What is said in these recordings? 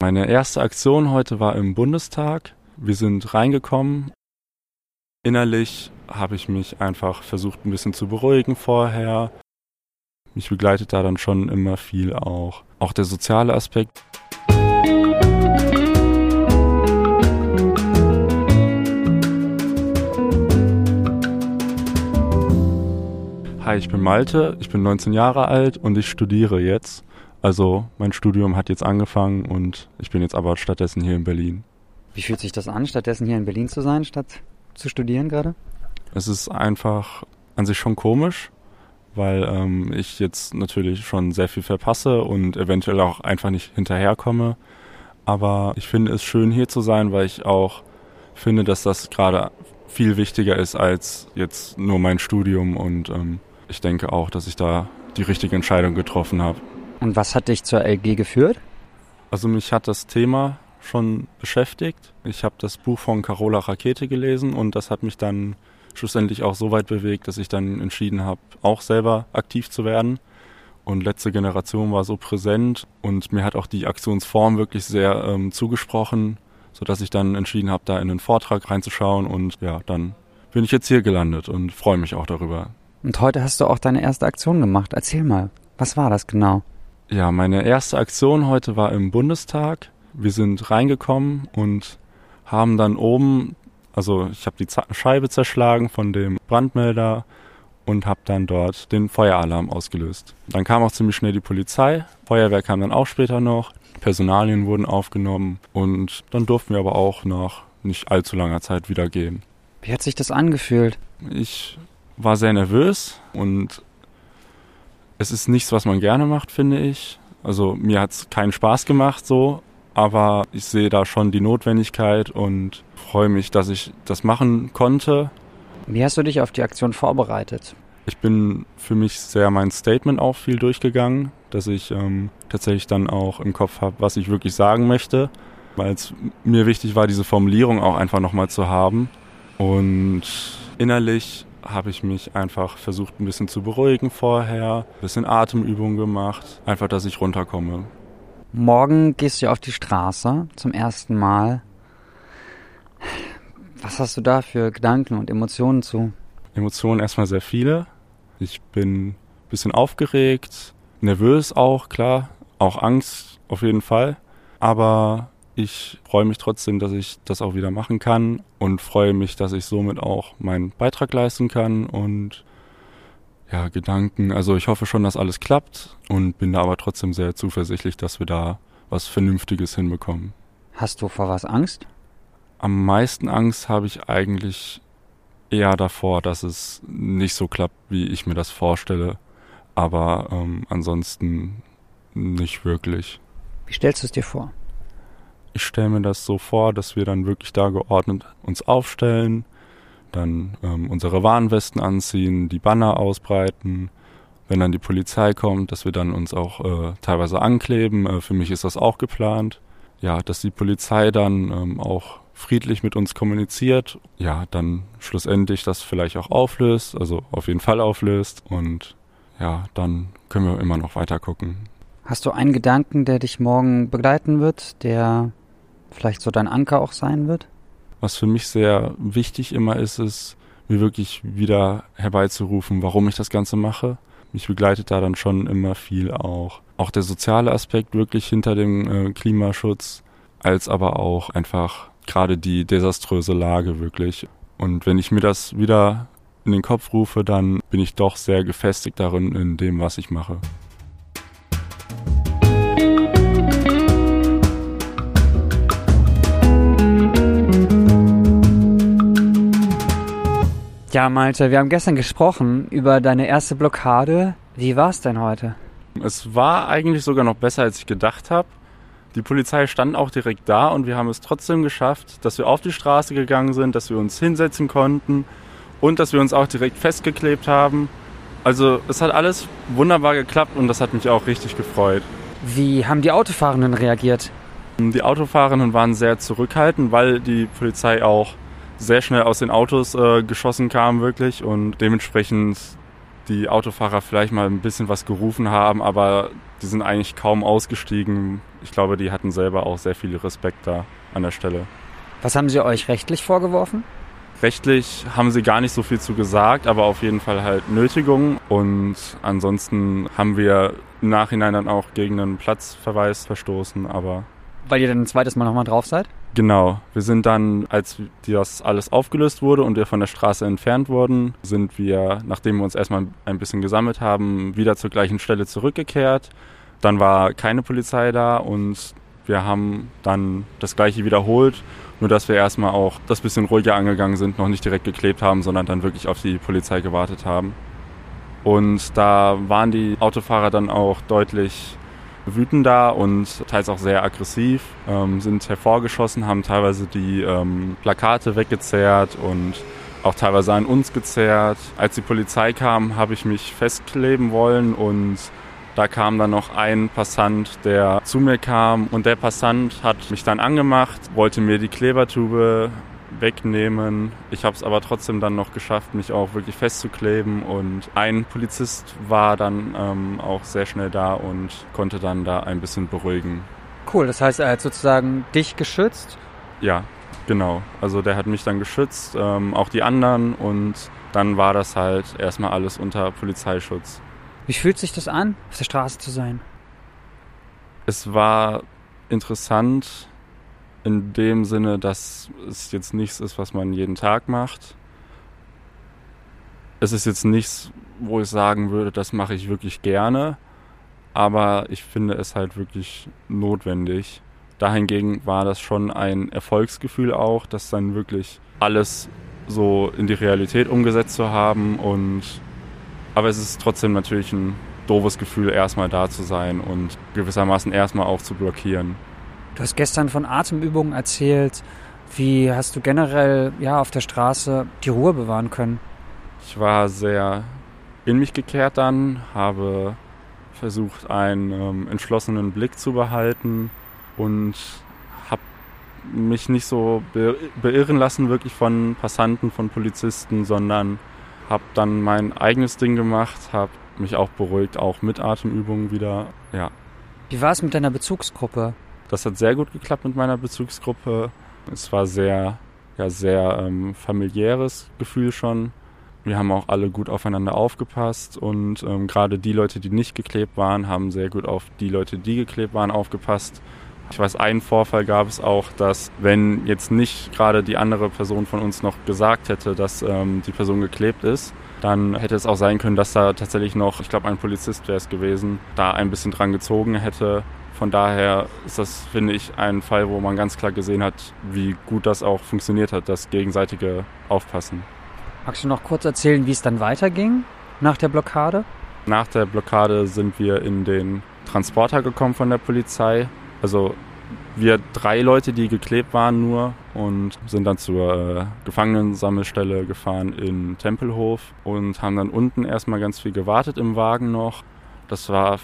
Meine erste Aktion heute war im Bundestag. Wir sind reingekommen. Innerlich habe ich mich einfach versucht, ein bisschen zu beruhigen vorher. Mich begleitet da dann schon immer viel auch. Auch der soziale Aspekt. Hi, ich bin Malte, ich bin 19 Jahre alt und ich studiere jetzt. Also mein Studium hat jetzt angefangen und ich bin jetzt aber stattdessen hier in Berlin. Wie fühlt sich das an, stattdessen hier in Berlin zu sein, statt zu studieren gerade? Es ist einfach an sich schon komisch, weil ähm, ich jetzt natürlich schon sehr viel verpasse und eventuell auch einfach nicht hinterherkomme. Aber ich finde es schön hier zu sein, weil ich auch finde, dass das gerade viel wichtiger ist als jetzt nur mein Studium und ähm, ich denke auch, dass ich da die richtige Entscheidung getroffen habe. Und was hat dich zur LG geführt? Also mich hat das Thema schon beschäftigt. Ich habe das Buch von Carola Rakete gelesen und das hat mich dann schlussendlich auch so weit bewegt, dass ich dann entschieden habe, auch selber aktiv zu werden. Und letzte Generation war so präsent und mir hat auch die Aktionsform wirklich sehr ähm, zugesprochen, sodass ich dann entschieden habe, da in einen Vortrag reinzuschauen und ja, dann bin ich jetzt hier gelandet und freue mich auch darüber. Und heute hast du auch deine erste Aktion gemacht. Erzähl mal, was war das genau? Ja, meine erste Aktion heute war im Bundestag. Wir sind reingekommen und haben dann oben, also ich habe die Scheibe zerschlagen von dem Brandmelder und habe dann dort den Feueralarm ausgelöst. Dann kam auch ziemlich schnell die Polizei, Feuerwehr kam dann auch später noch, Personalien wurden aufgenommen und dann durften wir aber auch nach nicht allzu langer Zeit wieder gehen. Wie hat sich das angefühlt? Ich war sehr nervös und es ist nichts, was man gerne macht, finde ich. Also mir hat es keinen Spaß gemacht so, aber ich sehe da schon die Notwendigkeit und freue mich, dass ich das machen konnte. Wie hast du dich auf die Aktion vorbereitet? Ich bin für mich sehr mein Statement auch viel durchgegangen, dass ich ähm, tatsächlich dann auch im Kopf habe, was ich wirklich sagen möchte, weil es mir wichtig war, diese Formulierung auch einfach nochmal zu haben. Und innerlich habe ich mich einfach versucht, ein bisschen zu beruhigen vorher, ein bisschen Atemübungen gemacht, einfach, dass ich runterkomme. Morgen gehst du auf die Straße zum ersten Mal. Was hast du da für Gedanken und Emotionen zu? Emotionen erstmal sehr viele. Ich bin ein bisschen aufgeregt, nervös auch, klar, auch Angst auf jeden Fall. Aber ich freue mich trotzdem, dass ich das auch wieder machen kann und freue mich, dass ich somit auch meinen Beitrag leisten kann und ja, Gedanken. Also ich hoffe schon, dass alles klappt und bin da aber trotzdem sehr zuversichtlich, dass wir da was Vernünftiges hinbekommen. Hast du vor was Angst? Am meisten Angst habe ich eigentlich eher davor, dass es nicht so klappt, wie ich mir das vorstelle. Aber ähm, ansonsten nicht wirklich. Wie stellst du es dir vor? Ich stelle mir das so vor, dass wir dann wirklich da geordnet uns aufstellen, dann ähm, unsere Warnwesten anziehen, die Banner ausbreiten. Wenn dann die Polizei kommt, dass wir dann uns auch äh, teilweise ankleben. Äh, für mich ist das auch geplant. Ja, dass die Polizei dann ähm, auch friedlich mit uns kommuniziert. Ja, dann schlussendlich das vielleicht auch auflöst, also auf jeden Fall auflöst. Und ja, dann können wir immer noch weiter gucken. Hast du einen Gedanken, der dich morgen begleiten wird, der vielleicht so dein Anker auch sein wird? Was für mich sehr wichtig immer ist, ist, mir wirklich wieder herbeizurufen, warum ich das Ganze mache. Mich begleitet da dann schon immer viel auch. Auch der soziale Aspekt wirklich hinter dem äh, Klimaschutz, als aber auch einfach gerade die desaströse Lage wirklich. Und wenn ich mir das wieder in den Kopf rufe, dann bin ich doch sehr gefestigt darin in dem, was ich mache. Ja, Malte, wir haben gestern gesprochen über deine erste Blockade. Wie war es denn heute? Es war eigentlich sogar noch besser, als ich gedacht habe. Die Polizei stand auch direkt da und wir haben es trotzdem geschafft, dass wir auf die Straße gegangen sind, dass wir uns hinsetzen konnten und dass wir uns auch direkt festgeklebt haben. Also es hat alles wunderbar geklappt und das hat mich auch richtig gefreut. Wie haben die Autofahrenden reagiert? Die Autofahrenden waren sehr zurückhaltend, weil die Polizei auch sehr schnell aus den Autos äh, geschossen kam wirklich und dementsprechend die Autofahrer vielleicht mal ein bisschen was gerufen haben, aber die sind eigentlich kaum ausgestiegen, ich glaube, die hatten selber auch sehr viel Respekt da an der Stelle. Was haben sie euch rechtlich vorgeworfen? Rechtlich haben sie gar nicht so viel zu gesagt, aber auf jeden Fall halt Nötigung. Und ansonsten haben wir im Nachhinein dann auch gegen einen Platzverweis verstoßen, aber. Weil ihr dann ein zweites Mal nochmal drauf seid? Genau. Wir sind dann, als das alles aufgelöst wurde und wir von der Straße entfernt wurden, sind wir, nachdem wir uns erstmal ein bisschen gesammelt haben, wieder zur gleichen Stelle zurückgekehrt. Dann war keine Polizei da und wir haben dann das gleiche wiederholt, nur dass wir erstmal auch das bisschen ruhiger angegangen sind, noch nicht direkt geklebt haben, sondern dann wirklich auf die Polizei gewartet haben. Und da waren die Autofahrer dann auch deutlich wütender und teils auch sehr aggressiv, ähm, sind hervorgeschossen, haben teilweise die ähm, Plakate weggezerrt und auch teilweise an uns gezerrt. Als die Polizei kam, habe ich mich festkleben wollen und da kam dann noch ein Passant, der zu mir kam und der Passant hat mich dann angemacht, wollte mir die Klebertube wegnehmen. Ich habe es aber trotzdem dann noch geschafft, mich auch wirklich festzukleben und ein Polizist war dann ähm, auch sehr schnell da und konnte dann da ein bisschen beruhigen. Cool, das heißt, er hat sozusagen dich geschützt? Ja, genau. Also der hat mich dann geschützt, ähm, auch die anderen und dann war das halt erstmal alles unter Polizeischutz. Wie fühlt sich das an, auf der Straße zu sein? Es war interessant in dem Sinne, dass es jetzt nichts ist, was man jeden Tag macht. Es ist jetzt nichts, wo ich sagen würde, das mache ich wirklich gerne, aber ich finde es halt wirklich notwendig. Dahingegen war das schon ein Erfolgsgefühl auch, das dann wirklich alles so in die Realität umgesetzt zu haben und aber es ist trotzdem natürlich ein doofes Gefühl, erstmal da zu sein und gewissermaßen erstmal auch zu blockieren. Du hast gestern von Atemübungen erzählt. Wie hast du generell ja, auf der Straße die Ruhe bewahren können? Ich war sehr in mich gekehrt dann, habe versucht, einen ähm, entschlossenen Blick zu behalten und habe mich nicht so beirren lassen wirklich von Passanten, von Polizisten, sondern habe dann mein eigenes Ding gemacht, habe mich auch beruhigt, auch mit Atemübungen wieder, ja. Wie war es mit deiner Bezugsgruppe? Das hat sehr gut geklappt mit meiner Bezugsgruppe. Es war sehr, ja, sehr ähm, familiäres Gefühl schon. Wir haben auch alle gut aufeinander aufgepasst und ähm, gerade die Leute, die nicht geklebt waren, haben sehr gut auf die Leute, die geklebt waren, aufgepasst. Ich weiß, einen Vorfall gab es auch, dass wenn jetzt nicht gerade die andere Person von uns noch gesagt hätte, dass ähm, die Person geklebt ist, dann hätte es auch sein können, dass da tatsächlich noch, ich glaube ein Polizist wäre es gewesen, da ein bisschen dran gezogen hätte. Von daher ist das, finde ich, ein Fall, wo man ganz klar gesehen hat, wie gut das auch funktioniert hat, das gegenseitige Aufpassen. Magst du noch kurz erzählen, wie es dann weiterging nach der Blockade? Nach der Blockade sind wir in den Transporter gekommen von der Polizei also wir drei Leute, die geklebt waren nur und sind dann zur äh, Gefangenensammelstelle gefahren in Tempelhof und haben dann unten erstmal ganz viel gewartet im Wagen noch. Das war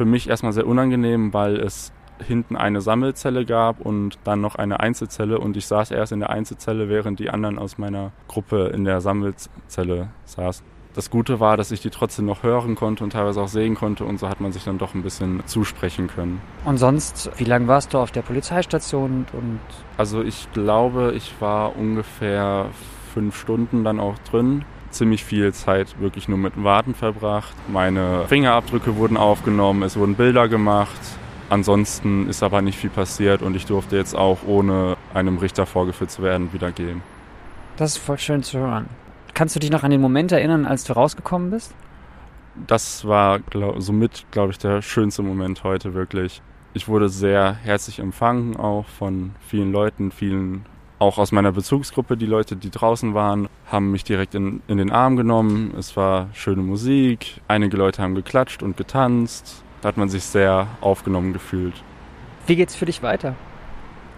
für mich erstmal sehr unangenehm, weil es hinten eine Sammelzelle gab und dann noch eine Einzelzelle und ich saß erst in der Einzelzelle, während die anderen aus meiner Gruppe in der Sammelzelle saßen. Das Gute war, dass ich die trotzdem noch hören konnte und teilweise auch sehen konnte und so hat man sich dann doch ein bisschen zusprechen können. Und sonst, wie lange warst du auf der Polizeistation? Und also ich glaube, ich war ungefähr fünf Stunden dann auch drin. Ziemlich viel Zeit wirklich nur mit Warten verbracht. Meine Fingerabdrücke wurden aufgenommen, es wurden Bilder gemacht. Ansonsten ist aber nicht viel passiert und ich durfte jetzt auch ohne einem Richter vorgeführt zu werden wieder gehen. Das ist voll schön zu hören. Kannst du dich noch an den Moment erinnern, als du rausgekommen bist? Das war glaub, somit, glaube ich, der schönste Moment heute wirklich. Ich wurde sehr herzlich empfangen, auch von vielen Leuten, vielen auch aus meiner Bezugsgruppe, die Leute, die draußen waren, haben mich direkt in, in den Arm genommen. Es war schöne Musik, einige Leute haben geklatscht und getanzt. Da hat man sich sehr aufgenommen gefühlt. Wie geht's für dich weiter?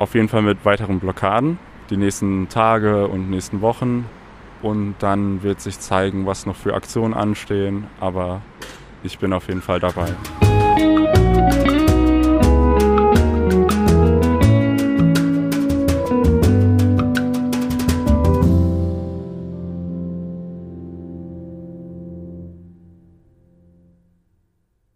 Auf jeden Fall mit weiteren Blockaden. Die nächsten Tage und nächsten Wochen und dann wird sich zeigen, was noch für Aktionen anstehen. Aber ich bin auf jeden Fall dabei.